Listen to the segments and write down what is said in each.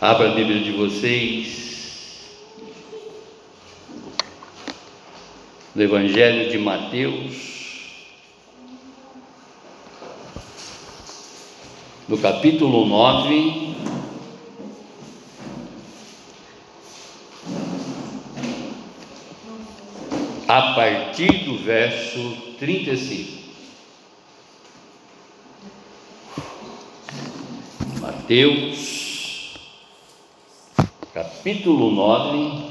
Abra a Bíblia de vocês. No Evangelho de Mateus, no capítulo 9, a partir do verso 35. Mateus capítulo 9,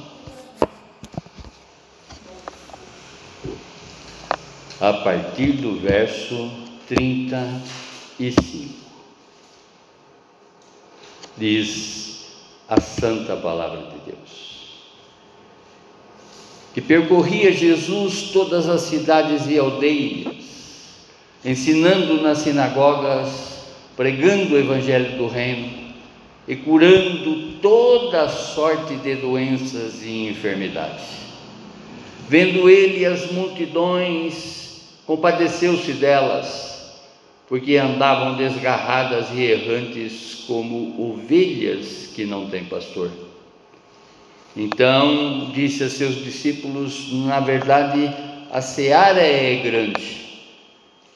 a partir do verso 35. Diz a santa palavra de Deus. Que percorria Jesus todas as cidades e aldeias, ensinando nas sinagogas, pregando o evangelho do reino e curando toda sorte de doenças e enfermidades. Vendo ele as multidões, compadeceu-se delas, porque andavam desgarradas e errantes como ovelhas que não têm pastor. Então disse a seus discípulos: Na verdade, a seara é grande,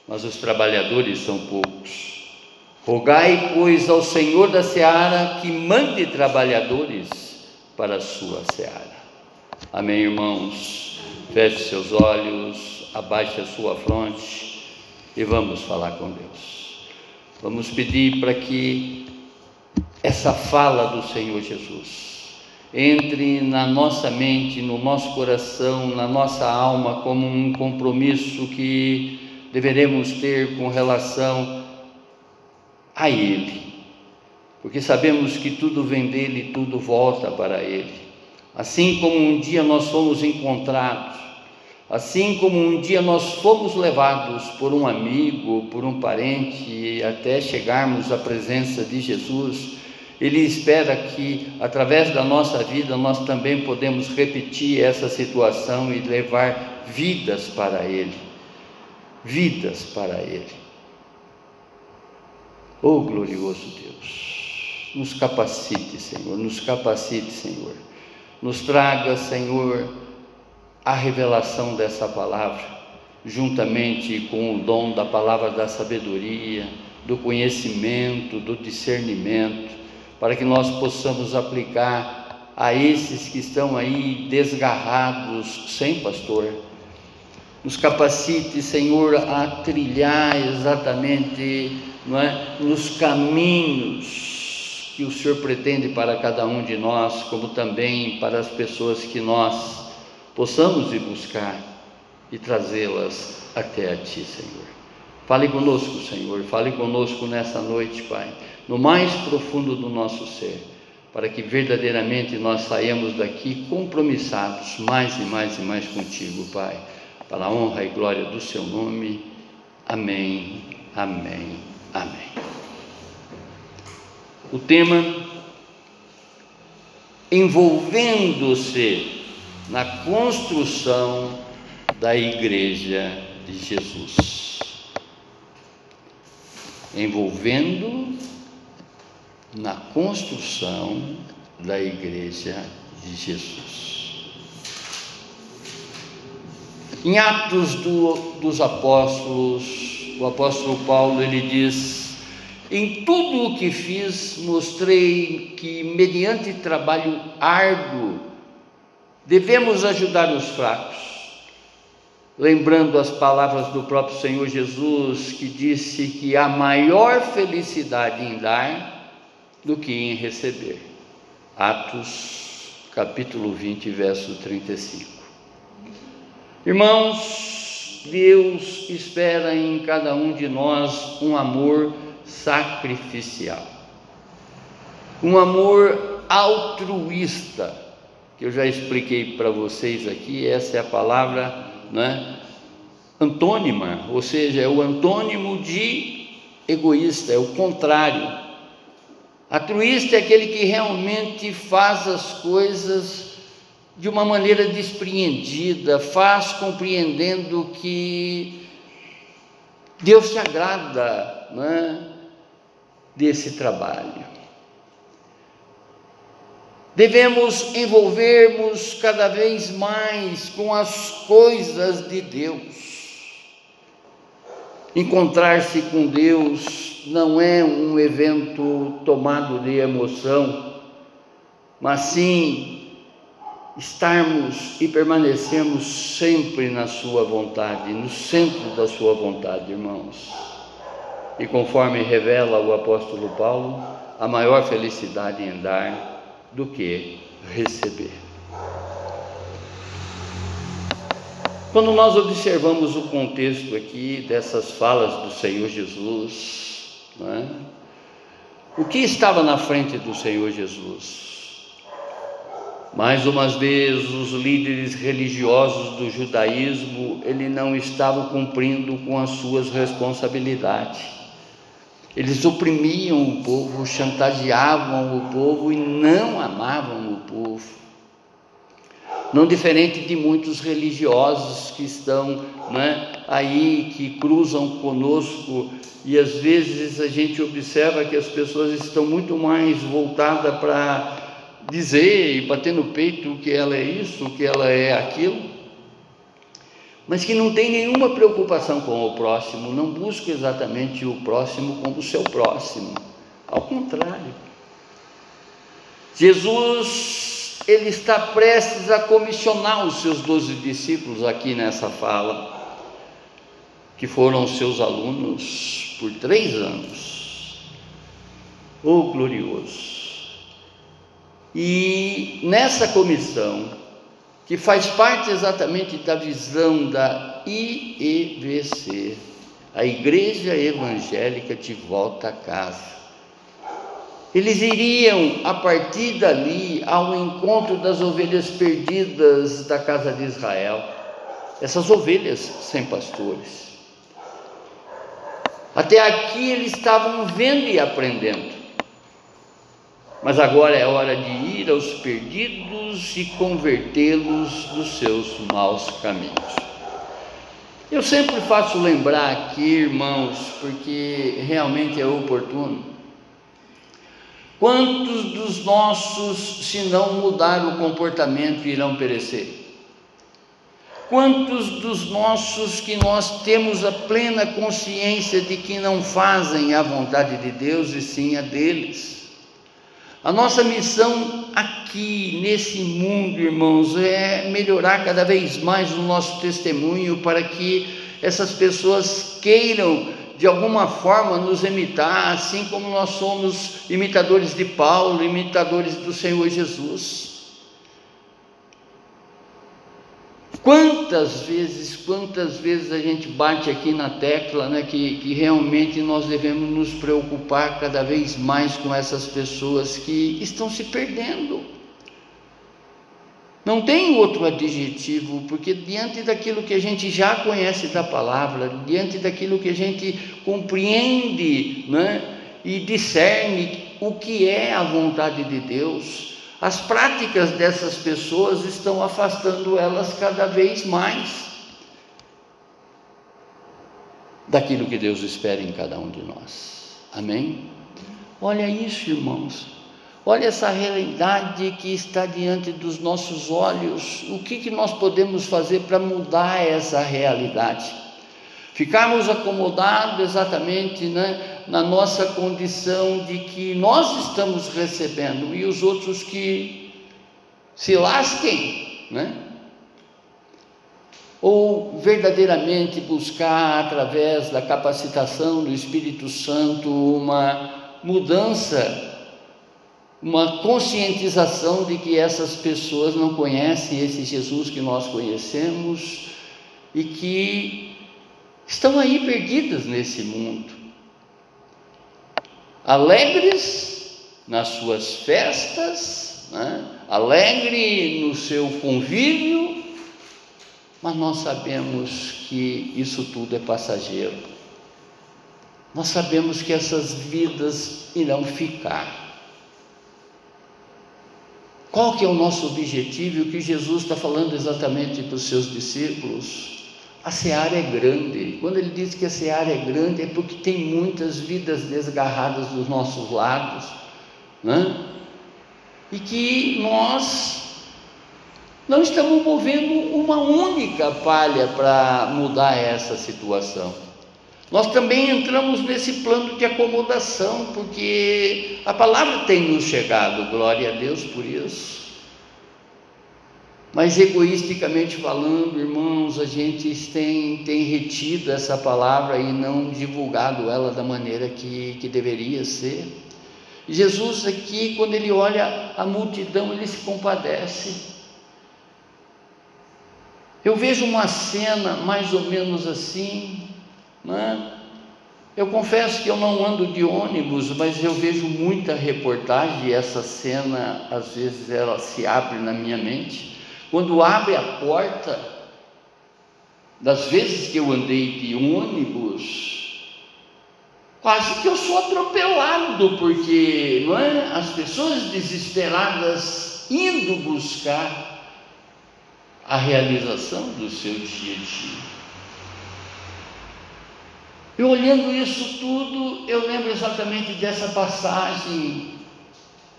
mas os trabalhadores são poucos. Rogai, pois, ao Senhor da seara que mande trabalhadores para a sua seara. Amém, irmãos? Feche seus olhos, abaixe a sua fronte e vamos falar com Deus. Vamos pedir para que essa fala do Senhor Jesus entre na nossa mente, no nosso coração, na nossa alma, como um compromisso que deveremos ter com relação a Ele, porque sabemos que tudo vem dele e tudo volta para Ele. Assim como um dia nós fomos encontrados, assim como um dia nós fomos levados por um amigo, por um parente, até chegarmos à presença de Jesus, Ele espera que, através da nossa vida, nós também podemos repetir essa situação e levar vidas para Ele. Vidas para Ele. Oh glorioso Deus, nos capacite, Senhor, nos capacite, Senhor. Nos traga, Senhor, a revelação dessa palavra, juntamente com o dom da palavra da sabedoria, do conhecimento, do discernimento, para que nós possamos aplicar a esses que estão aí desgarrados, sem pastor. Nos capacite, Senhor, a trilhar exatamente não é, nos caminhos que o Senhor pretende para cada um de nós, como também para as pessoas que nós possamos ir buscar e trazê-las até a Ti, Senhor. Fale conosco, Senhor, fale conosco nessa noite, Pai, no mais profundo do nosso ser, para que verdadeiramente nós saiamos daqui compromissados mais e mais e mais contigo, Pai, para a honra e glória do Seu nome. Amém, amém Amém. O tema envolvendo-se na construção da Igreja de Jesus. Envolvendo na construção da Igreja de Jesus. Em Atos do, dos Apóstolos, o apóstolo Paulo ele diz: Em tudo o que fiz, mostrei que, mediante trabalho árduo, devemos ajudar os fracos. Lembrando as palavras do próprio Senhor Jesus, que disse que há maior felicidade em dar do que em receber. Atos, capítulo 20, verso 35. Irmãos, Deus espera em cada um de nós um amor sacrificial, um amor altruísta, que eu já expliquei para vocês aqui, essa é a palavra né, antônima, ou seja, é o antônimo de egoísta, é o contrário. Altruísta é aquele que realmente faz as coisas de uma maneira despreendida, faz compreendendo que Deus se agrada né, desse trabalho. Devemos envolvermos cada vez mais com as coisas de Deus. Encontrar-se com Deus não é um evento tomado de emoção, mas sim estarmos e permanecermos sempre na Sua vontade, no centro da Sua vontade, irmãos. E conforme revela o apóstolo Paulo, a maior felicidade em dar do que receber. Quando nós observamos o contexto aqui dessas falas do Senhor Jesus, é? o que estava na frente do Senhor Jesus? Mais uma vez, os líderes religiosos do judaísmo, ele não estavam cumprindo com as suas responsabilidades. Eles oprimiam o povo, chantageavam o povo e não amavam o povo. Não diferente de muitos religiosos que estão né, aí, que cruzam conosco, e às vezes a gente observa que as pessoas estão muito mais voltadas para dizer e bater no peito que ela é isso, que ela é aquilo mas que não tem nenhuma preocupação com o próximo, não busca exatamente o próximo como seu próximo. Ao contrário. Jesus, ele está prestes a comissionar os seus doze discípulos aqui nessa fala, que foram seus alunos por três anos. Oh, glorioso! E nessa comissão, que faz parte exatamente da visão da IEVC, a Igreja Evangélica de Volta a Casa. Eles iriam, a partir dali, ao encontro das ovelhas perdidas da casa de Israel, essas ovelhas sem pastores. Até aqui eles estavam vendo e aprendendo. Mas agora é hora de ir aos perdidos e convertê-los dos seus maus caminhos. Eu sempre faço lembrar aqui, irmãos, porque realmente é oportuno. Quantos dos nossos, se não mudar o comportamento, irão perecer? Quantos dos nossos que nós temos a plena consciência de que não fazem a vontade de Deus e sim a deles? A nossa missão aqui nesse mundo, irmãos, é melhorar cada vez mais o nosso testemunho para que essas pessoas queiram de alguma forma nos imitar, assim como nós somos imitadores de Paulo, imitadores do Senhor Jesus. Quantas vezes, quantas vezes a gente bate aqui na tecla né, que, que realmente nós devemos nos preocupar cada vez mais com essas pessoas que estão se perdendo. Não tem outro adjetivo, porque diante daquilo que a gente já conhece da palavra, diante daquilo que a gente compreende né, e discerne o que é a vontade de Deus, as práticas dessas pessoas estão afastando elas cada vez mais daquilo que Deus espera em cada um de nós. Amém? Olha isso, irmãos. Olha essa realidade que está diante dos nossos olhos. O que, que nós podemos fazer para mudar essa realidade? Ficarmos acomodados exatamente né, na nossa condição de que nós estamos recebendo e os outros que se lasquem, né? Ou verdadeiramente buscar através da capacitação do Espírito Santo uma mudança, uma conscientização de que essas pessoas não conhecem esse Jesus que nós conhecemos e que estão aí perdidas nesse mundo alegres nas suas festas, né? alegre no seu convívio, mas nós sabemos que isso tudo é passageiro. Nós sabemos que essas vidas irão ficar. Qual que é o nosso objetivo e o que Jesus está falando exatamente para os seus discípulos? A seara é grande. Quando ele diz que a seara é grande, é porque tem muitas vidas desgarradas dos nossos lados, né? e que nós não estamos movendo uma única palha para mudar essa situação. Nós também entramos nesse plano de acomodação, porque a palavra tem nos chegado, glória a Deus por isso. Mas egoisticamente falando, irmãos, a gente tem, tem retido essa palavra e não divulgado ela da maneira que, que deveria ser. Jesus aqui, quando ele olha a multidão, ele se compadece. Eu vejo uma cena mais ou menos assim, né? Eu confesso que eu não ando de ônibus, mas eu vejo muita reportagem e essa cena às vezes ela se abre na minha mente. Quando abre a porta, das vezes que eu andei de ônibus, quase que eu sou atropelado, porque não é? as pessoas desesperadas indo buscar a realização do seu dia a dia. E olhando isso tudo, eu lembro exatamente dessa passagem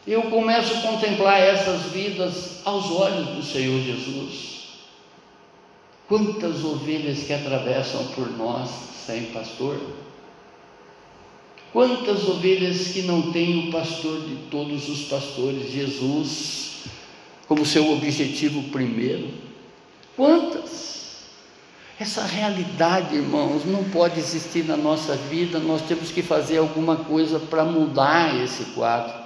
eu começo a contemplar essas vidas aos olhos do Senhor Jesus. Quantas ovelhas que atravessam por nós sem pastor? Quantas ovelhas que não têm o pastor de todos os pastores, Jesus, como seu objetivo primeiro? Quantas? Essa realidade, irmãos, não pode existir na nossa vida, nós temos que fazer alguma coisa para mudar esse quadro.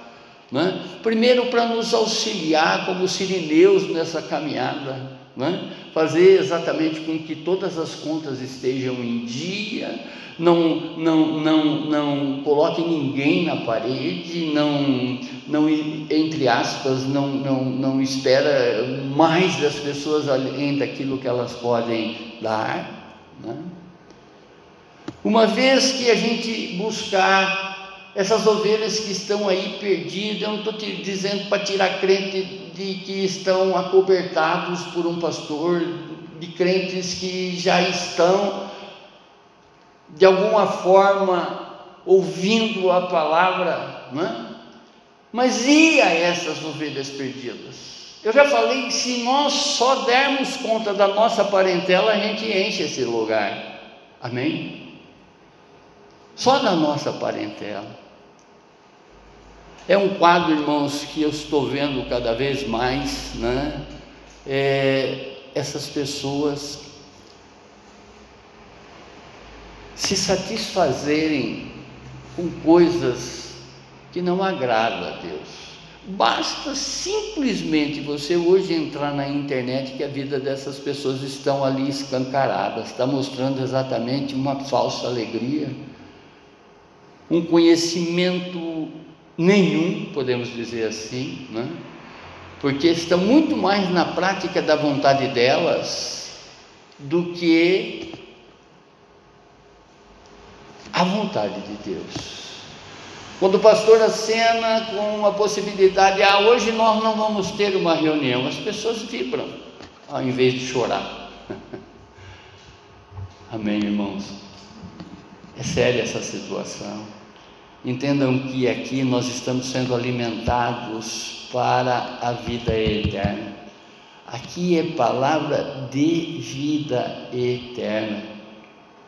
Né? Primeiro, para nos auxiliar como sirineus nessa caminhada, né? fazer exatamente com que todas as contas estejam em dia, não, não, não, não coloque ninguém na parede, não, não entre aspas, não, não, não espera mais das pessoas além daquilo que elas podem dar. Né? Uma vez que a gente buscar essas ovelhas que estão aí perdidas, eu não estou dizendo para tirar crente de que estão acobertados por um pastor, de crentes que já estão, de alguma forma, ouvindo a palavra, não é? Mas e a essas ovelhas perdidas? Eu já falei que se nós só dermos conta da nossa parentela, a gente enche esse lugar. Amém? Só da nossa parentela. É um quadro, irmãos, que eu estou vendo cada vez mais, né? É, essas pessoas se satisfazerem com coisas que não agradam a Deus. Basta simplesmente você hoje entrar na internet que a vida dessas pessoas estão ali escancaradas, está mostrando exatamente uma falsa alegria, um conhecimento nenhum, podemos dizer assim, né? porque estão muito mais na prática da vontade delas do que a vontade de Deus. Quando o pastor acena com a possibilidade, ah, hoje nós não vamos ter uma reunião, as pessoas vibram, ao invés de chorar. Amém, irmãos? É séria essa situação. Entendam que aqui nós estamos sendo alimentados para a vida eterna. Aqui é palavra de vida eterna.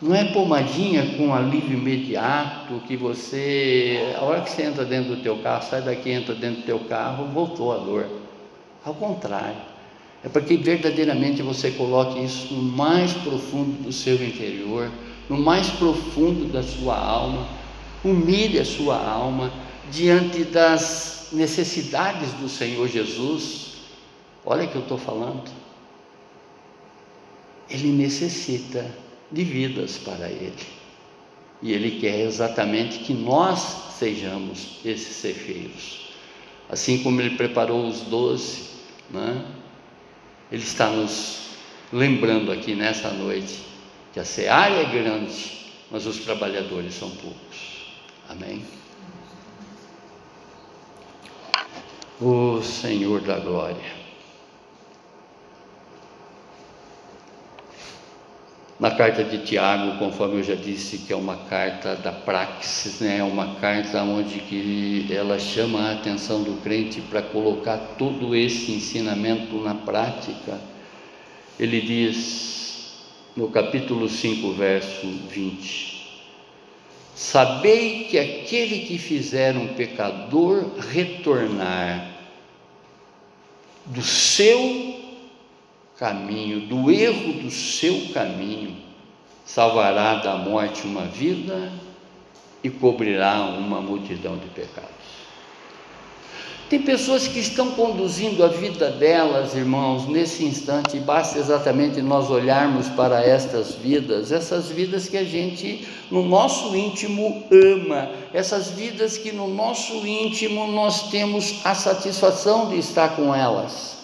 Não é pomadinha com alívio imediato que você, a hora que você entra dentro do teu carro, sai daqui, entra dentro do teu carro, voltou a dor. Ao contrário. É para que verdadeiramente você coloque isso no mais profundo do seu interior, no mais profundo da sua alma humilhe a sua alma diante das necessidades do Senhor Jesus. Olha o que eu estou falando. Ele necessita de vidas para Ele. E Ele quer exatamente que nós sejamos esses cefeiros. Assim como Ele preparou os doze, né? Ele está nos lembrando aqui nessa noite que a seara é grande, mas os trabalhadores são poucos. Amém? O Senhor da glória. na carta de Tiago, conforme eu já disse, que é uma carta da praxis, né? é uma carta onde que ela chama a atenção do crente para colocar todo esse ensinamento na prática. Ele diz no capítulo 5, verso 20: Sabei que aquele que fizer um pecador retornar do seu caminho, do erro do seu caminho, salvará da morte uma vida e cobrirá uma multidão de pecados. Tem pessoas que estão conduzindo a vida delas, irmãos, nesse instante, basta exatamente nós olharmos para estas vidas, essas vidas que a gente, no nosso íntimo, ama, essas vidas que no nosso íntimo nós temos a satisfação de estar com elas.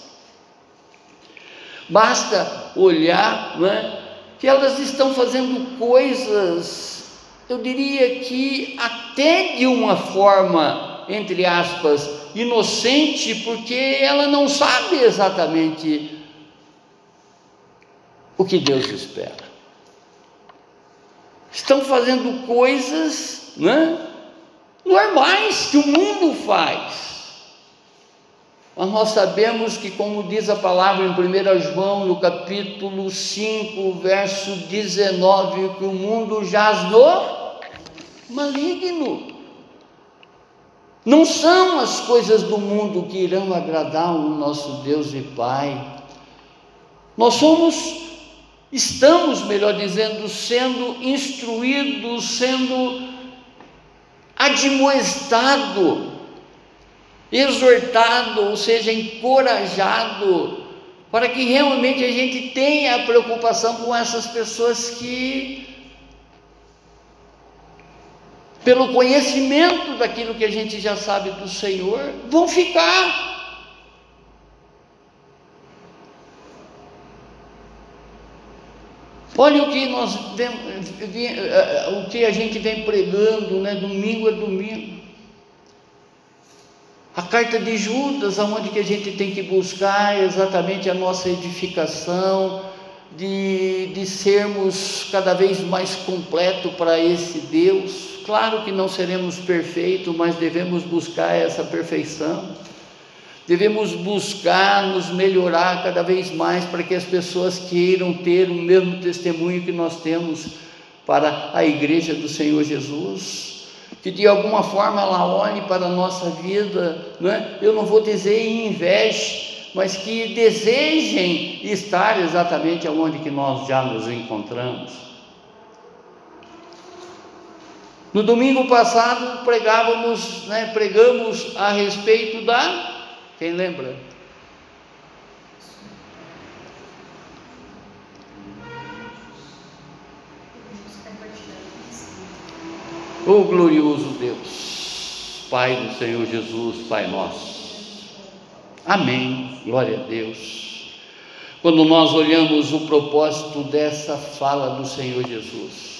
Basta olhar né, que elas estão fazendo coisas, eu diria que até de uma forma, entre aspas, inocente, porque ela não sabe exatamente o que Deus espera. Estão fazendo coisas né, normais que o mundo faz. Mas nós sabemos que, como diz a palavra em 1 João, no capítulo 5, verso 19, que o mundo jaz no maligno. Não são as coisas do mundo que irão agradar o nosso Deus e Pai. Nós somos, estamos, melhor dizendo, sendo instruídos, sendo admoestados exortado, ou seja, encorajado, para que realmente a gente tenha preocupação com essas pessoas que, pelo conhecimento daquilo que a gente já sabe do Senhor, vão ficar. Olha o que nós eh, o que a gente vem pregando, né? Domingo é domingo. A carta de Judas, aonde que a gente tem que buscar exatamente a nossa edificação, de, de sermos cada vez mais completo para esse Deus. Claro que não seremos perfeitos, mas devemos buscar essa perfeição. Devemos buscar nos melhorar cada vez mais para que as pessoas queiram ter o mesmo testemunho que nós temos para a igreja do Senhor Jesus que de alguma forma ela olhe para a nossa vida, não é? eu não vou dizer em inveje, mas que desejem estar exatamente onde que nós já nos encontramos. No domingo passado pregávamos, né, pregamos a respeito da, quem lembra? O glorioso Deus, Pai do Senhor Jesus, Pai nosso. Amém. Glória a Deus. Quando nós olhamos o propósito dessa fala do Senhor Jesus,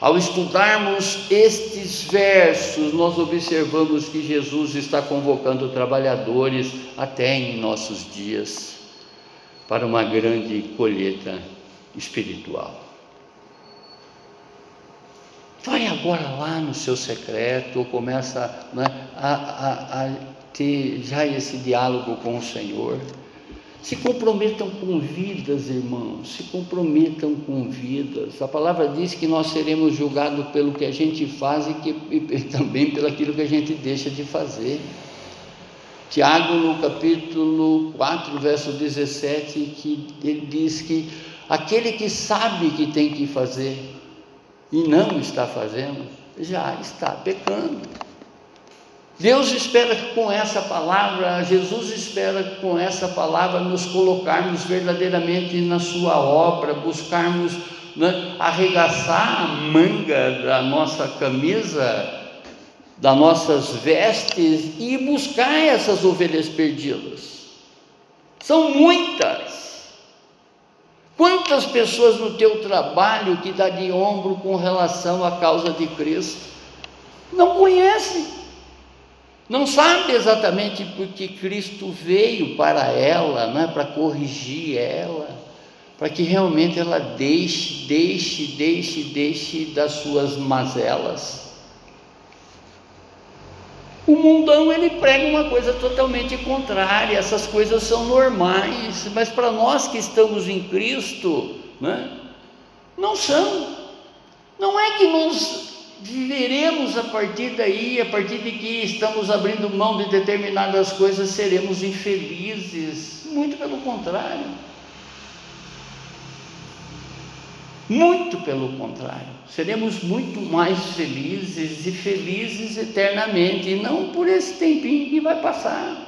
ao estudarmos estes versos, nós observamos que Jesus está convocando trabalhadores até em nossos dias para uma grande colheita espiritual. Vai agora lá no seu secreto, começa né, a, a, a ter já esse diálogo com o Senhor. Se comprometam com vidas, irmãos, se comprometam com vidas. A palavra diz que nós seremos julgados pelo que a gente faz e, que, e também pelo aquilo que a gente deixa de fazer. Tiago, no capítulo 4, verso 17, que ele diz que aquele que sabe que tem que fazer, e não está fazendo, já está pecando. Deus espera que com essa palavra, Jesus espera que com essa palavra nos colocarmos verdadeiramente na Sua obra, buscarmos né, arregaçar a manga da nossa camisa, das nossas vestes e buscar essas ovelhas perdidas. São muitas. Quantas pessoas no teu trabalho que dá de ombro com relação à causa de Cristo? Não conhece, não sabe exatamente porque Cristo veio para ela, não é para corrigir ela, para que realmente ela deixe, deixe, deixe, deixe das suas mazelas. O mundão ele prega uma coisa totalmente contrária, essas coisas são normais, mas para nós que estamos em Cristo, né, não são. Não é que nós viveremos a partir daí, a partir de que estamos abrindo mão de determinadas coisas, seremos infelizes. Muito pelo contrário. Muito pelo contrário, seremos muito mais felizes e felizes eternamente, e não por esse tempinho que vai passar.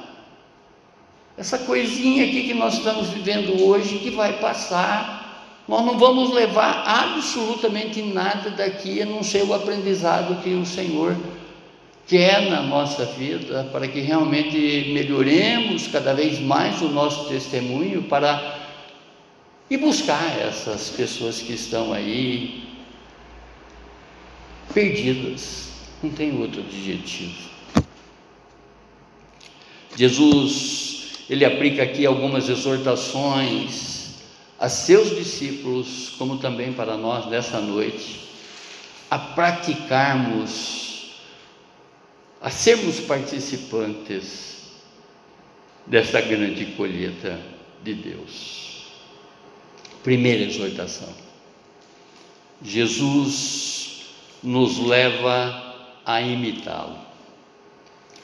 Essa coisinha aqui que nós estamos vivendo hoje que vai passar, nós não vamos levar absolutamente nada daqui a não ser o aprendizado que o Senhor quer na nossa vida, para que realmente melhoremos cada vez mais o nosso testemunho para e buscar essas pessoas que estão aí perdidas, não tem outro adjetivo. Jesus, ele aplica aqui algumas exortações a seus discípulos, como também para nós nessa noite, a praticarmos, a sermos participantes dessa grande colheita de Deus. Primeira exortação. Jesus nos leva a imitá-lo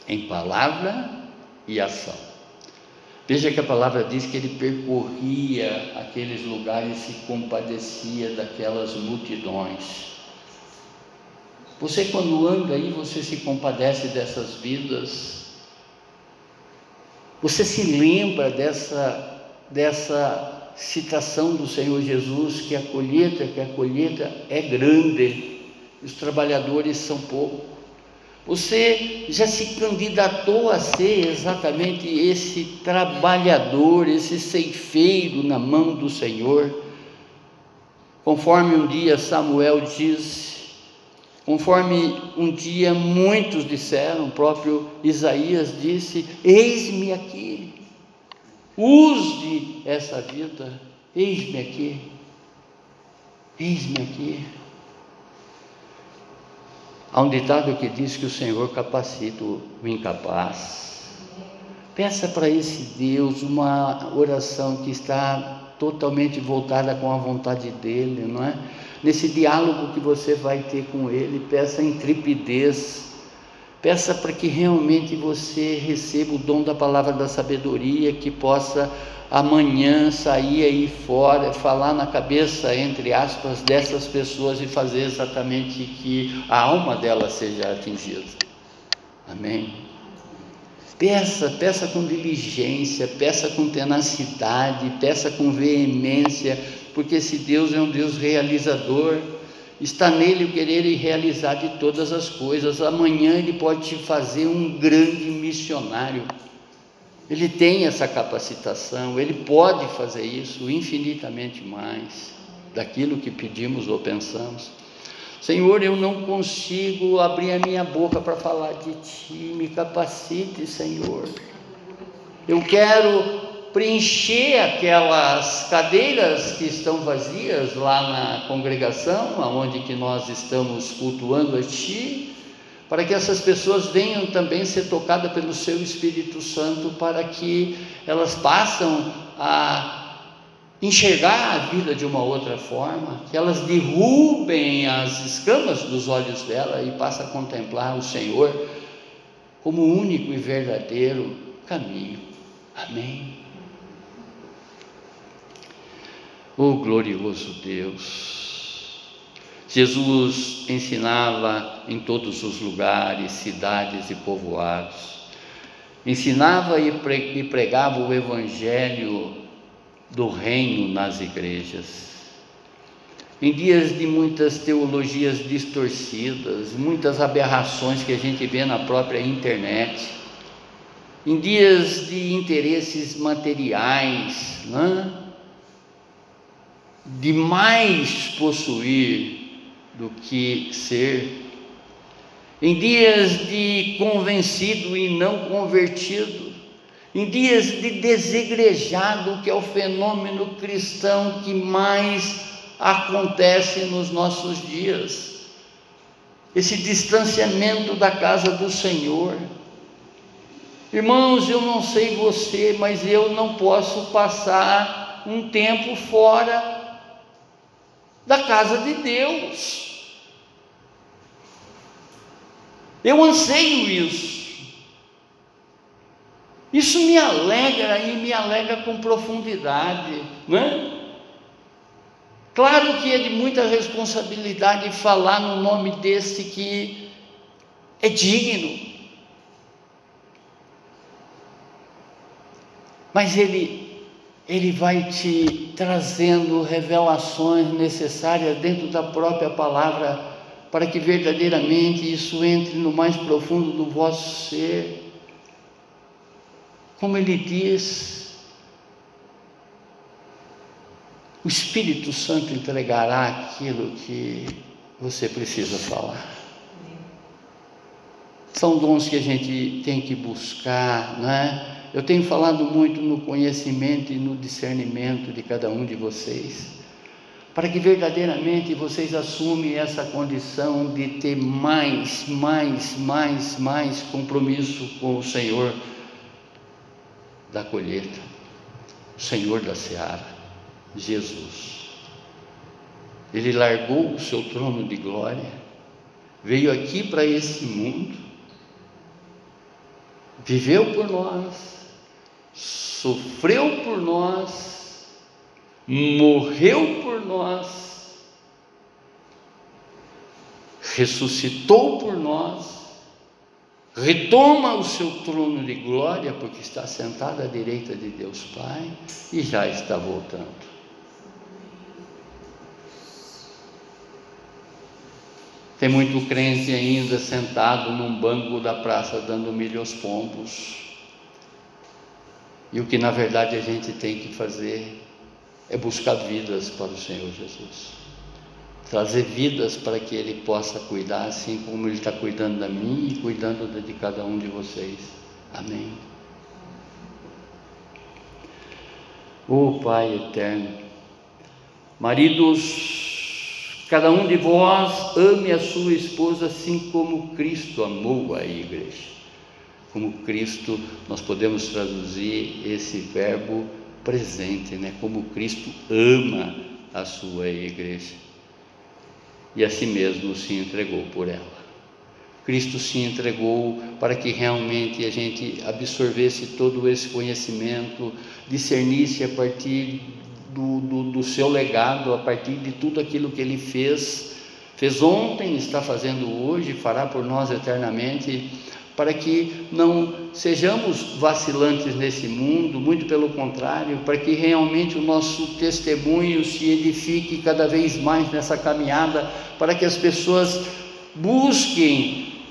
em palavra e ação. Veja que a palavra diz que ele percorria aqueles lugares e se compadecia daquelas multidões. Você, quando anda aí, você se compadece dessas vidas. Você se lembra dessa, dessa citação do Senhor Jesus que a colheita, que a colheita é grande, os trabalhadores são poucos. Você já se candidatou a ser exatamente esse trabalhador, esse ceifeiro na mão do Senhor? Conforme um dia Samuel disse, conforme um dia muitos disseram, o próprio Isaías disse: Eis-me aqui. Use essa vida. Eis-me aqui. Eis-me aqui. Há um ditado que diz que o Senhor capacita o incapaz. Peça para esse Deus uma oração que está totalmente voltada com a vontade dele, não é? Nesse diálogo que você vai ter com ele, peça intrepidez Peça para que realmente você receba o dom da palavra da sabedoria, que possa amanhã sair aí fora, falar na cabeça, entre aspas, dessas pessoas e fazer exatamente que a alma delas seja atingida. Amém? Peça, peça com diligência, peça com tenacidade, peça com veemência, porque esse Deus é um Deus realizador está nele o querer e realizar de todas as coisas. Amanhã ele pode te fazer um grande missionário. Ele tem essa capacitação, ele pode fazer isso infinitamente mais daquilo que pedimos ou pensamos. Senhor, eu não consigo abrir a minha boca para falar de Ti, me capacite, Senhor. Eu quero preencher aquelas cadeiras que estão vazias lá na congregação, aonde que nós estamos cultuando a Ti, para que essas pessoas venham também ser tocadas pelo Seu Espírito Santo, para que elas passem a enxergar a vida de uma outra forma, que elas derrubem as escamas dos olhos dela e passem a contemplar o Senhor como o único e verdadeiro caminho. Amém. Oh glorioso Deus! Jesus ensinava em todos os lugares, cidades e povoados. Ensinava e pregava o Evangelho do Reino nas igrejas. Em dias de muitas teologias distorcidas, muitas aberrações que a gente vê na própria internet, em dias de interesses materiais, não é? De mais possuir do que ser, em dias de convencido e não convertido, em dias de desegrejado, que é o fenômeno cristão que mais acontece nos nossos dias. Esse distanciamento da casa do Senhor. Irmãos, eu não sei você, mas eu não posso passar um tempo fora da casa de Deus. Eu anseio isso. Isso me alegra e me alegra com profundidade, não é? Claro que é de muita responsabilidade falar no nome desse que é digno. Mas ele ele vai te trazendo revelações necessárias dentro da própria palavra para que verdadeiramente isso entre no mais profundo do vosso ser. Como ele diz, o Espírito Santo entregará aquilo que você precisa falar. São dons que a gente tem que buscar, não é? Eu tenho falado muito no conhecimento e no discernimento de cada um de vocês, para que verdadeiramente vocês assumem essa condição de ter mais, mais, mais, mais compromisso com o Senhor da colheita, o Senhor da seara, Jesus. Ele largou o seu trono de glória, veio aqui para esse mundo, viveu por nós, sofreu por nós, morreu por nós, ressuscitou por nós, retoma o seu trono de glória, porque está sentado à direita de Deus Pai e já está voltando. Tem muito crente ainda sentado num banco da praça dando milho aos pombos. E o que na verdade a gente tem que fazer é buscar vidas para o Senhor Jesus trazer vidas para que Ele possa cuidar, assim como Ele está cuidando da mim e cuidando de cada um de vocês. Amém. Oh Pai eterno, maridos, cada um de vós ame a sua esposa assim como Cristo amou a igreja. Como Cristo, nós podemos traduzir esse verbo presente, né? Como Cristo ama a sua igreja e a si mesmo se entregou por ela. Cristo se entregou para que realmente a gente absorvesse todo esse conhecimento, discernisse a partir do, do, do, seu legado, a partir de tudo aquilo que ele fez, fez ontem, está fazendo hoje, fará por nós eternamente, para que não sejamos vacilantes nesse mundo, muito pelo contrário, para que realmente o nosso testemunho se edifique cada vez mais nessa caminhada, para que as pessoas busquem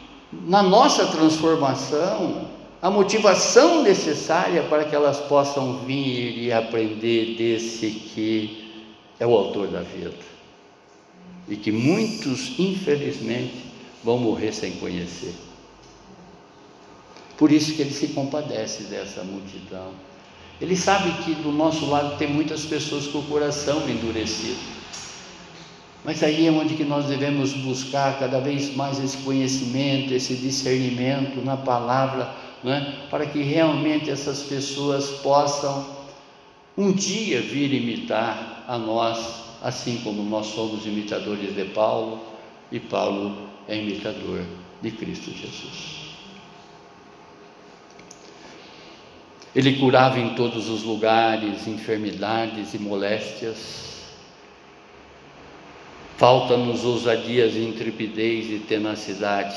na nossa transformação a motivação necessária para que elas possam vir e aprender desse que é o autor da vida. E que muitos, infelizmente, vão morrer sem conhecer. Por isso que ele se compadece dessa multidão. Ele sabe que do nosso lado tem muitas pessoas com o coração endurecido. Mas aí é onde que nós devemos buscar cada vez mais esse conhecimento, esse discernimento na palavra, é? para que realmente essas pessoas possam um dia vir imitar a nós, assim como nós somos imitadores de Paulo e Paulo é imitador de Cristo Jesus. Ele curava em todos os lugares enfermidades e moléstias. Falta-nos ousadias, intrepidez e tenacidade.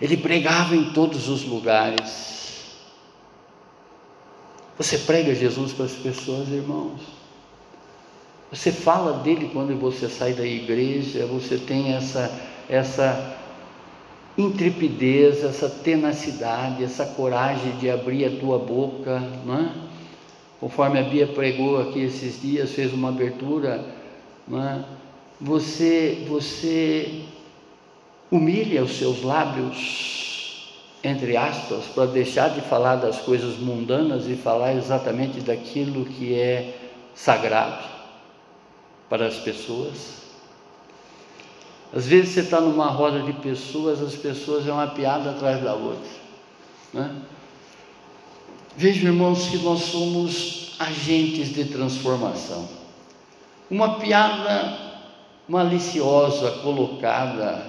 Ele pregava em todos os lugares. Você prega Jesus para as pessoas, irmãos. Você fala dele quando você sai da igreja, você tem essa essa intrepidez, essa tenacidade, essa coragem de abrir a tua boca, não é? Conforme a Bia pregou aqui esses dias, fez uma abertura, não é? Você, você humilha os seus lábios entre aspas, para deixar de falar das coisas mundanas e falar exatamente daquilo que é sagrado para as pessoas. Às vezes você está numa roda de pessoas, as pessoas é uma piada atrás da outra. Né? Veja, irmãos, que nós somos agentes de transformação. Uma piada maliciosa colocada,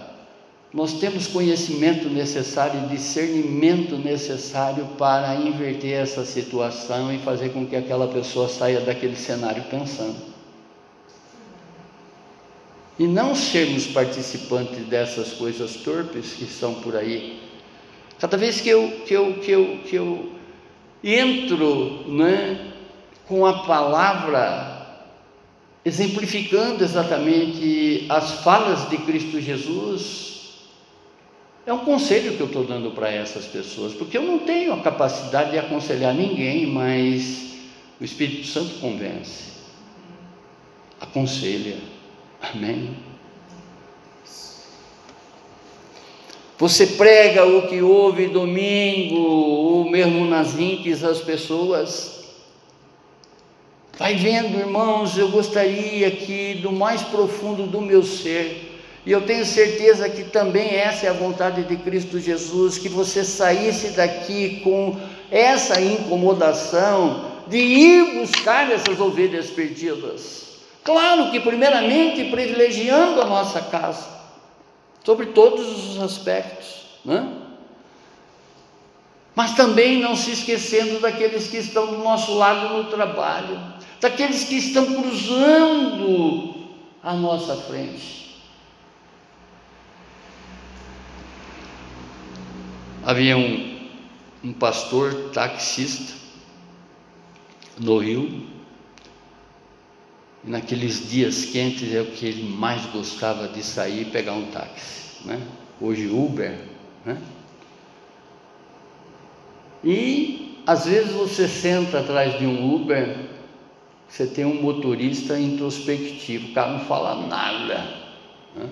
nós temos conhecimento necessário, discernimento necessário para inverter essa situação e fazer com que aquela pessoa saia daquele cenário pensando e não sermos participantes dessas coisas torpes que estão por aí. Cada vez que eu, que eu, que eu, que eu entro né, com a palavra, exemplificando exatamente as falas de Cristo Jesus, é um conselho que eu estou dando para essas pessoas, porque eu não tenho a capacidade de aconselhar ninguém, mas o Espírito Santo convence, aconselha. Amém? Você prega o que ouve domingo, ou mesmo nas links as pessoas. Vai vendo, irmãos, eu gostaria que do mais profundo do meu ser, e eu tenho certeza que também essa é a vontade de Cristo Jesus, que você saísse daqui com essa incomodação de ir buscar essas ovelhas perdidas. Claro que, primeiramente, privilegiando a nossa casa, sobre todos os aspectos, né? mas também não se esquecendo daqueles que estão do nosso lado no trabalho, daqueles que estão cruzando a nossa frente. Havia um, um pastor taxista no Rio, naqueles dias quentes é o que ele mais gostava de sair e pegar um táxi. Né? Hoje Uber. Né? E às vezes você senta atrás de um Uber, você tem um motorista introspectivo, o cara não fala nada. Né?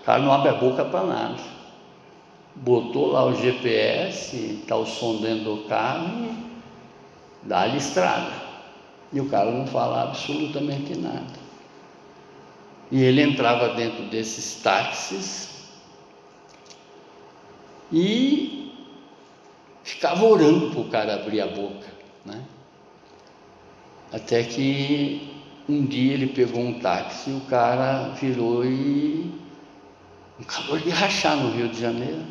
O cara não abre a boca para nada. Botou lá o GPS, está o som dentro do carro dá-lhe estrada. E o cara não fala absolutamente nada. E ele entrava dentro desses táxis e ficava orando para o cara abrir a boca. Né? Até que um dia ele pegou um táxi e o cara virou e. Um calor de rachar no Rio de Janeiro.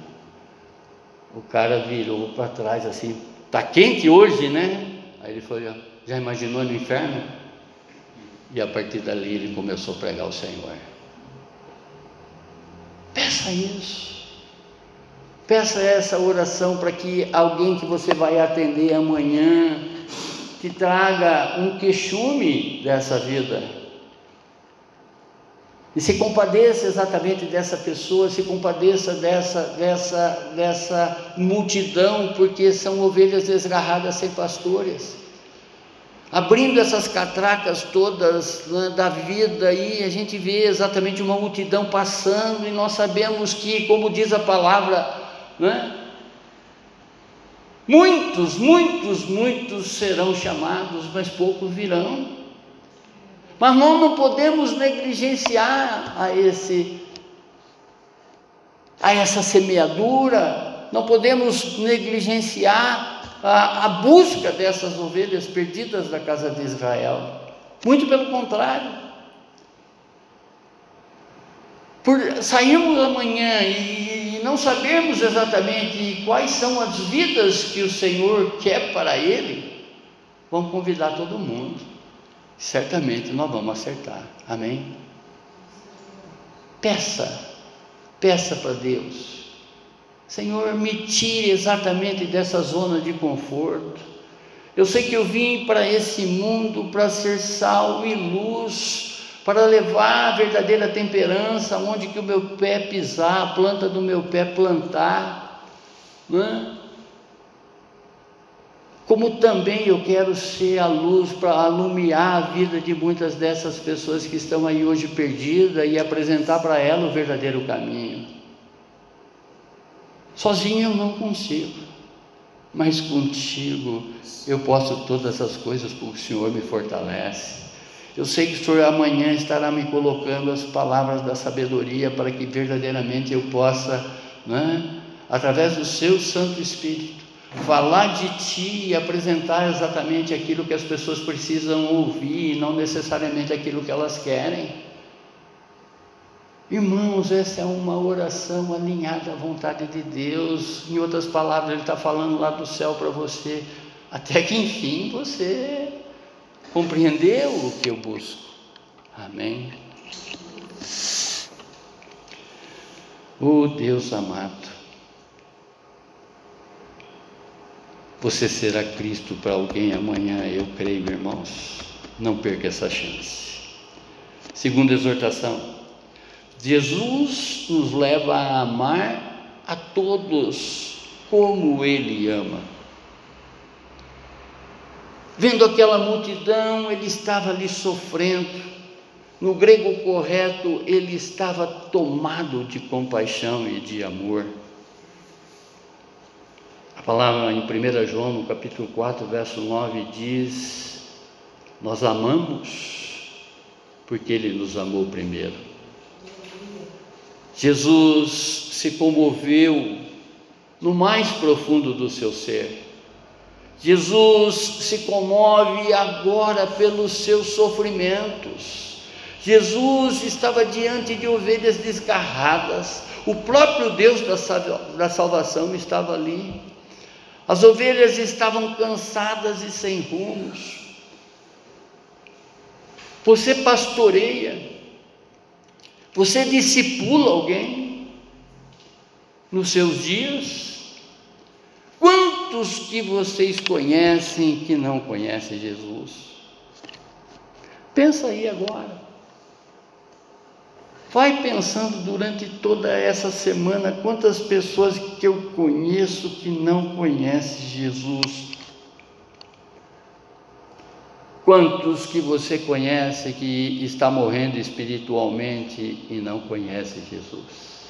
O cara virou para trás assim, tá quente hoje, né? Aí ele falou, já imaginou no inferno? E a partir dali ele começou a pregar o Senhor. Peça isso. Peça essa oração para que alguém que você vai atender amanhã te traga um queixume dessa vida. E se compadeça exatamente dessa pessoa, se compadeça dessa, dessa, dessa multidão, porque são ovelhas desgarradas sem pastores abrindo essas catracas todas né, da vida aí, a gente vê exatamente uma multidão passando e nós sabemos que, como diz a palavra, né, muitos, muitos, muitos serão chamados, mas poucos virão. Mas nós não podemos negligenciar a esse a essa semeadura, não podemos negligenciar a, a busca dessas ovelhas perdidas da casa de Israel. Muito pelo contrário. Por sairmos amanhã e, e não sabermos exatamente quais são as vidas que o Senhor quer para Ele, vamos convidar todo mundo. Certamente nós vamos acertar. Amém? Peça, peça para Deus Senhor, me tire exatamente dessa zona de conforto. Eu sei que eu vim para esse mundo para ser sal e luz, para levar a verdadeira temperança onde que o meu pé pisar, a planta do meu pé plantar. Né? Como também eu quero ser a luz para alumiar a vida de muitas dessas pessoas que estão aí hoje perdidas e apresentar para ela o verdadeiro caminho. Sozinho eu não consigo, mas contigo eu posso todas as coisas porque o Senhor me fortalece. Eu sei que o Senhor amanhã estará me colocando as palavras da sabedoria para que verdadeiramente eu possa, né, através do Seu Santo Espírito, falar de Ti e apresentar exatamente aquilo que as pessoas precisam ouvir, não necessariamente aquilo que elas querem. Irmãos, essa é uma oração alinhada à vontade de Deus. Em outras palavras, Ele está falando lá do céu para você, até que enfim você compreendeu o que eu busco. Amém. Oh Deus amado, você será Cristo para alguém amanhã, eu creio, irmãos. Não perca essa chance. Segunda exortação. Jesus nos leva a amar a todos como Ele ama. Vendo aquela multidão, ele estava ali sofrendo. No grego correto, ele estava tomado de compaixão e de amor. A palavra em 1 João, no capítulo 4, verso 9, diz: Nós amamos porque ele nos amou primeiro. Jesus se comoveu no mais profundo do seu ser. Jesus se comove agora pelos seus sofrimentos. Jesus estava diante de ovelhas desgarradas. O próprio Deus da salvação estava ali. As ovelhas estavam cansadas e sem rumos. Você pastoreia você discipula alguém nos seus dias? Quantos que vocês conhecem que não conhecem Jesus? Pensa aí agora. Vai pensando durante toda essa semana quantas pessoas que eu conheço que não conhecem Jesus. Quantos que você conhece que está morrendo espiritualmente e não conhece Jesus?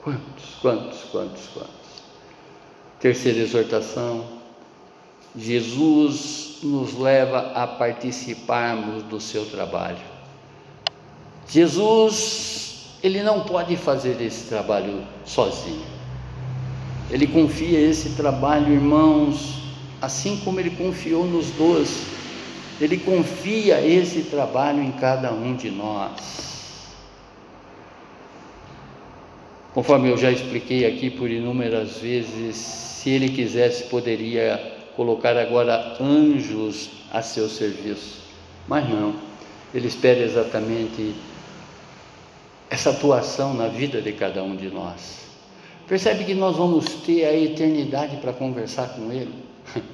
Quantos, quantos, quantos, quantos? Terceira exortação: Jesus nos leva a participarmos do seu trabalho. Jesus, ele não pode fazer esse trabalho sozinho. Ele confia esse trabalho, irmãos, assim como ele confiou nos doze ele confia esse trabalho em cada um de nós. Conforme eu já expliquei aqui por inúmeras vezes, se ele quisesse, poderia colocar agora anjos a seu serviço, mas não, ele espera exatamente essa atuação na vida de cada um de nós. Percebe que nós vamos ter a eternidade para conversar com ele?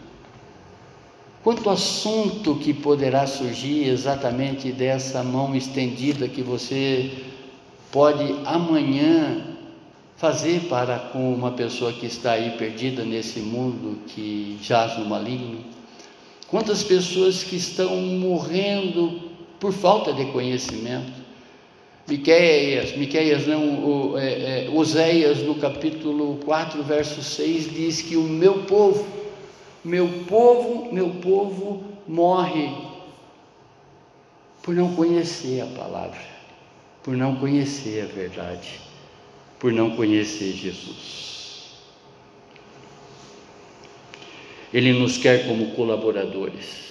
Quanto assunto que poderá surgir exatamente dessa mão estendida que você pode amanhã fazer para com uma pessoa que está aí perdida nesse mundo que jaz no maligno? Quantas pessoas que estão morrendo por falta de conhecimento? Miqueias, Miqueias não, o, é, é, Oséias no capítulo 4, verso 6 diz que o meu povo meu povo, meu povo morre por não conhecer a palavra, por não conhecer a verdade, por não conhecer Jesus. Ele nos quer como colaboradores.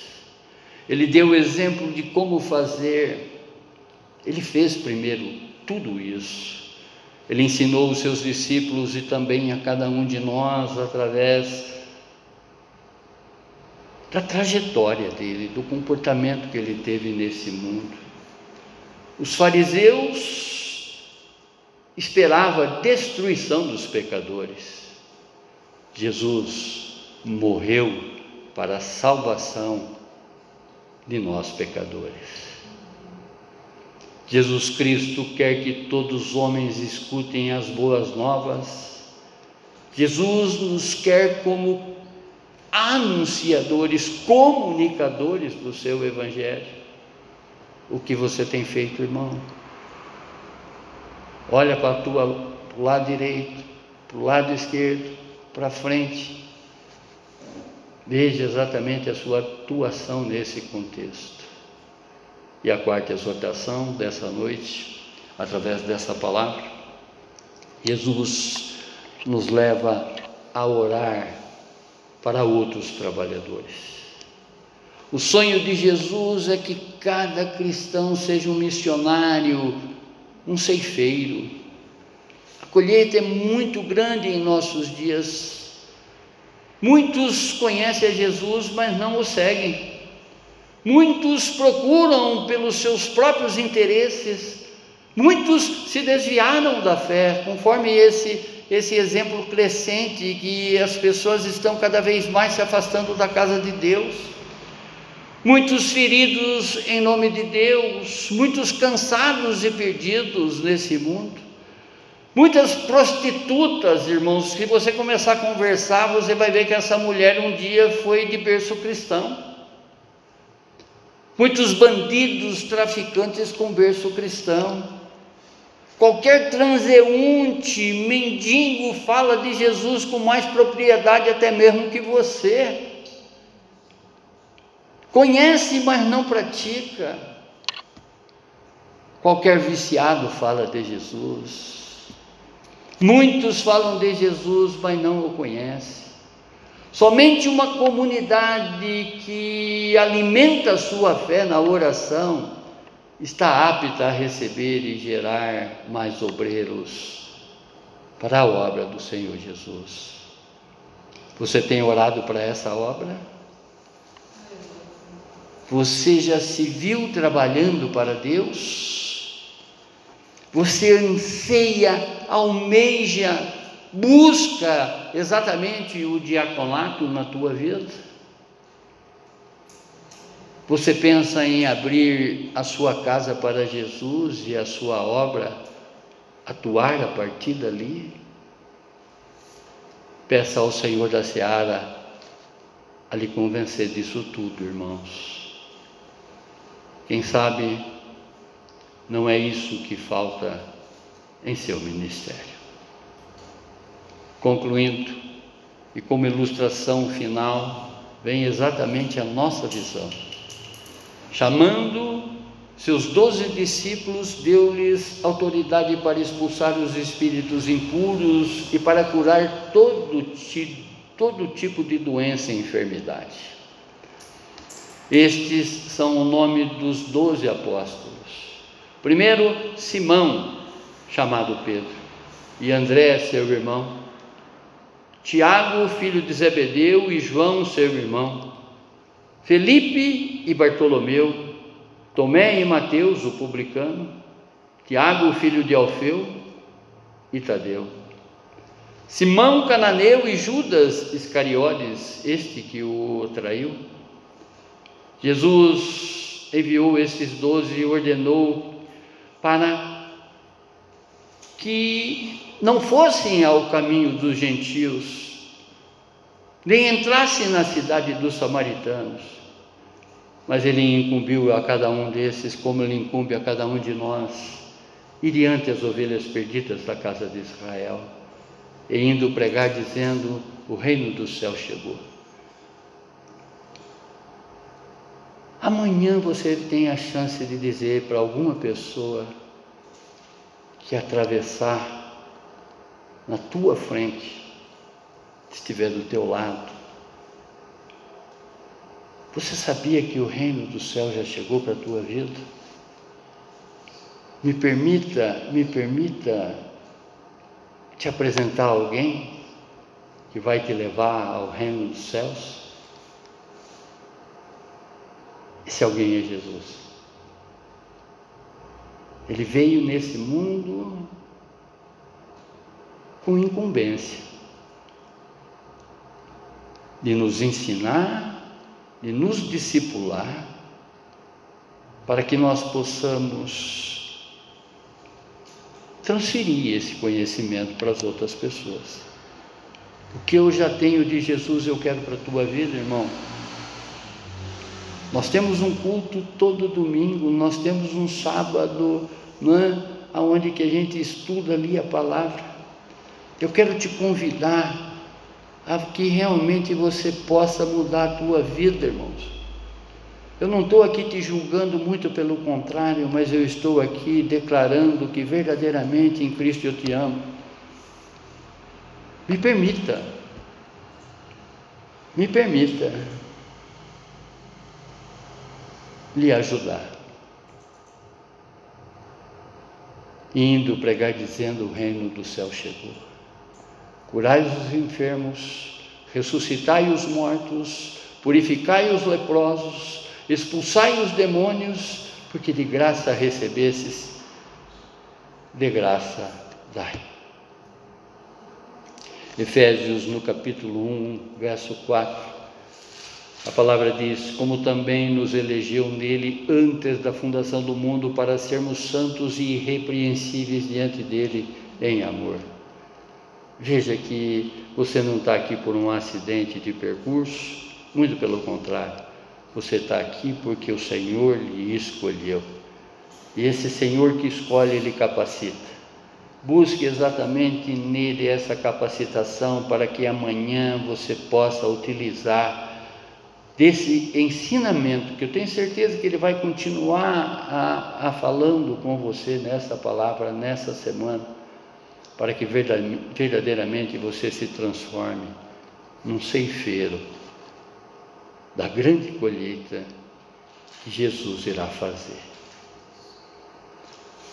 Ele deu o exemplo de como fazer. Ele fez primeiro tudo isso. Ele ensinou os seus discípulos e também a cada um de nós através da trajetória dele, do comportamento que ele teve nesse mundo. Os fariseus esperavam a destruição dos pecadores. Jesus morreu para a salvação de nós pecadores. Jesus Cristo quer que todos os homens escutem as boas novas. Jesus nos quer como anunciadores, comunicadores do seu Evangelho. O que você tem feito, irmão? Olha para o lado direito, para o lado esquerdo, para frente. Veja exatamente a sua atuação nesse contexto. E a quarta exortação dessa noite, através dessa palavra, Jesus nos leva a orar para outros trabalhadores. O sonho de Jesus é que cada cristão seja um missionário, um ceifeiro. A colheita é muito grande em nossos dias. Muitos conhecem a Jesus, mas não o seguem. Muitos procuram pelos seus próprios interesses. Muitos se desviaram da fé, conforme esse esse exemplo crescente que as pessoas estão cada vez mais se afastando da casa de Deus. Muitos feridos em nome de Deus, muitos cansados e perdidos nesse mundo. Muitas prostitutas, irmãos, se você começar a conversar, você vai ver que essa mulher um dia foi de berço cristão. Muitos bandidos, traficantes com berço cristão. Qualquer transeunte, mendigo, fala de Jesus com mais propriedade até mesmo que você. Conhece, mas não pratica. Qualquer viciado fala de Jesus. Muitos falam de Jesus, mas não o conhecem. Somente uma comunidade que alimenta sua fé na oração está apta a receber e gerar mais obreiros para a obra do Senhor Jesus. Você tem orado para essa obra? Você já se viu trabalhando para Deus? Você anseia, almeja, busca exatamente o diaconato na tua vida? Você pensa em abrir a sua casa para Jesus e a sua obra atuar a partir dali? Peça ao Senhor da Seara a lhe convencer disso tudo, irmãos. Quem sabe não é isso que falta em seu ministério. Concluindo, e como ilustração final, vem exatamente a nossa visão Chamando seus doze discípulos, deu-lhes autoridade para expulsar os espíritos impuros e para curar todo, todo tipo de doença e enfermidade. Estes são o nome dos doze apóstolos. Primeiro, Simão, chamado Pedro, e André, seu irmão, Tiago, filho de Zebedeu, e João, seu irmão, Felipe e Bartolomeu, Tomé e Mateus, o publicano, Tiago, filho de Alfeu, e Tadeu. Simão Cananeu e Judas Iscariotes, este que o traiu. Jesus enviou esses doze e ordenou para que não fossem ao caminho dos gentios, nem entrassem na cidade dos samaritanos, mas ele incumbiu a cada um desses, como ele incumbe a cada um de nós, e diante as ovelhas perdidas da casa de Israel, e indo pregar dizendo: O reino do céu chegou. Amanhã você tem a chance de dizer para alguma pessoa que atravessar na tua frente, estiver do teu lado, você sabia que o reino do céu já chegou para a tua vida? Me permita, me permita te apresentar alguém que vai te levar ao reino dos céus. Esse alguém é Jesus. Ele veio nesse mundo com incumbência de nos ensinar de nos discipular, para que nós possamos transferir esse conhecimento para as outras pessoas. O que eu já tenho de Jesus eu quero para a tua vida, irmão. Nós temos um culto todo domingo, nós temos um sábado, não é? Onde que a gente estuda ali a palavra. Eu quero te convidar a que realmente você possa mudar a tua vida, irmãos. Eu não estou aqui te julgando, muito pelo contrário, mas eu estou aqui declarando que verdadeiramente em Cristo eu te amo. Me permita, me permita lhe ajudar. Indo pregar dizendo: O reino do céu chegou. Curai os enfermos, ressuscitai os mortos, purificai os leprosos, expulsai os demônios, porque de graça recebesses, de graça dai. Efésios no capítulo 1, verso 4. A palavra diz: Como também nos elegeu nele antes da fundação do mundo para sermos santos e irrepreensíveis diante dele em amor. Veja que você não está aqui por um acidente de percurso, muito pelo contrário. Você está aqui porque o Senhor lhe escolheu. E esse Senhor que escolhe, ele capacita. Busque exatamente nele essa capacitação para que amanhã você possa utilizar desse ensinamento, que eu tenho certeza que ele vai continuar a, a falando com você nessa palavra, nessa semana, para que verdadeiramente você se transforme num ceifeiro da grande colheita que Jesus irá fazer.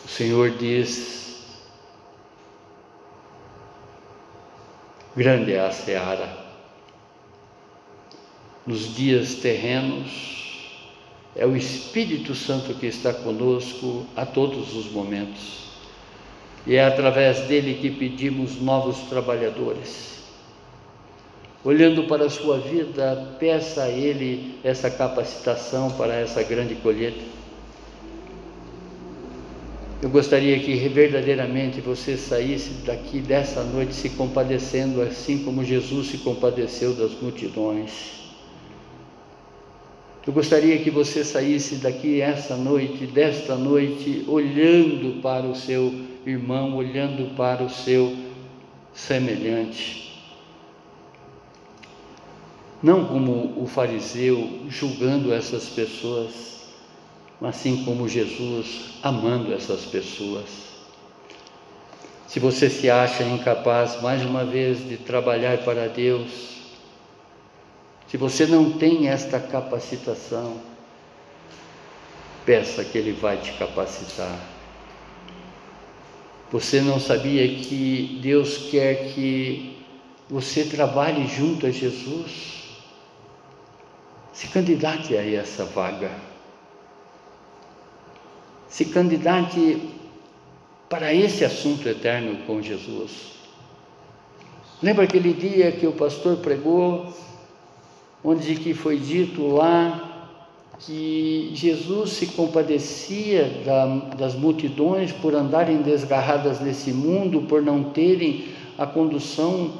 O Senhor diz: grande é a seara. Nos dias terrenos, é o Espírito Santo que está conosco a todos os momentos. E é através dele que pedimos novos trabalhadores olhando para a sua vida, peça a Ele essa capacitação para essa grande colheita. Eu gostaria que verdadeiramente você saísse daqui dessa noite se compadecendo, assim como Jesus se compadeceu das multidões. Eu gostaria que você saísse daqui essa noite, desta noite, olhando para o seu irmão, olhando para o seu semelhante não como o fariseu julgando essas pessoas, mas sim como Jesus amando essas pessoas. Se você se acha incapaz, mais uma vez, de trabalhar para Deus, se você não tem esta capacitação, peça que Ele vai te capacitar. Você não sabia que Deus quer que você trabalhe junto a Jesus? se candidate a essa vaga. Se candidate para esse assunto eterno com Jesus. Lembra aquele dia que o pastor pregou, onde que foi dito lá que Jesus se compadecia da, das multidões por andarem desgarradas nesse mundo, por não terem a condução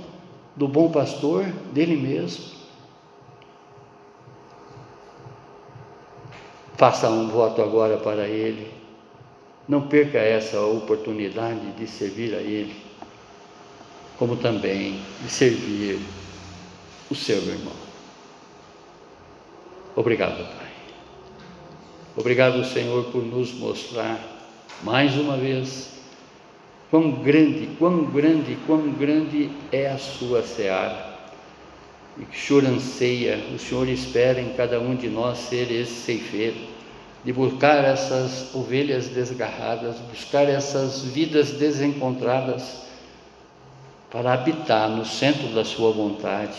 do bom pastor, dele mesmo. Faça um voto agora para Ele. Não perca essa oportunidade de servir a Ele, como também de servir o seu irmão. Obrigado, Pai. Obrigado, Senhor, por nos mostrar mais uma vez quão grande, quão grande, quão grande é a sua seara. E que anseia, o Senhor espera em cada um de nós ser esse ceifeiro, de buscar essas ovelhas desgarradas, buscar essas vidas desencontradas, para habitar no centro da Sua vontade,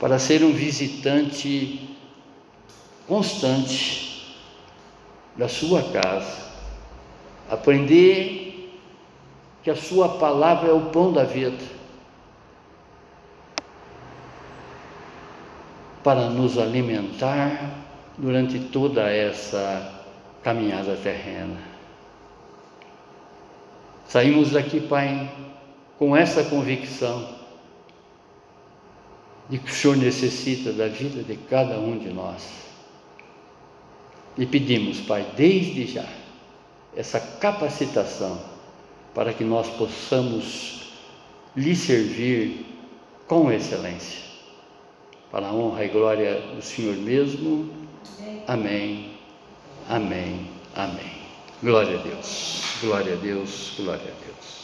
para ser um visitante constante da Sua casa, aprender que a Sua palavra é o pão da vida para nos alimentar durante toda essa caminhada terrena. Saímos daqui, Pai, com essa convicção de que o Senhor necessita da vida de cada um de nós. E pedimos, Pai, desde já, essa capacitação para que nós possamos lhe servir com excelência. Para a honra e glória do Senhor mesmo. Amém. Amém. Amém. Glória a Deus. Glória a Deus. Glória a Deus.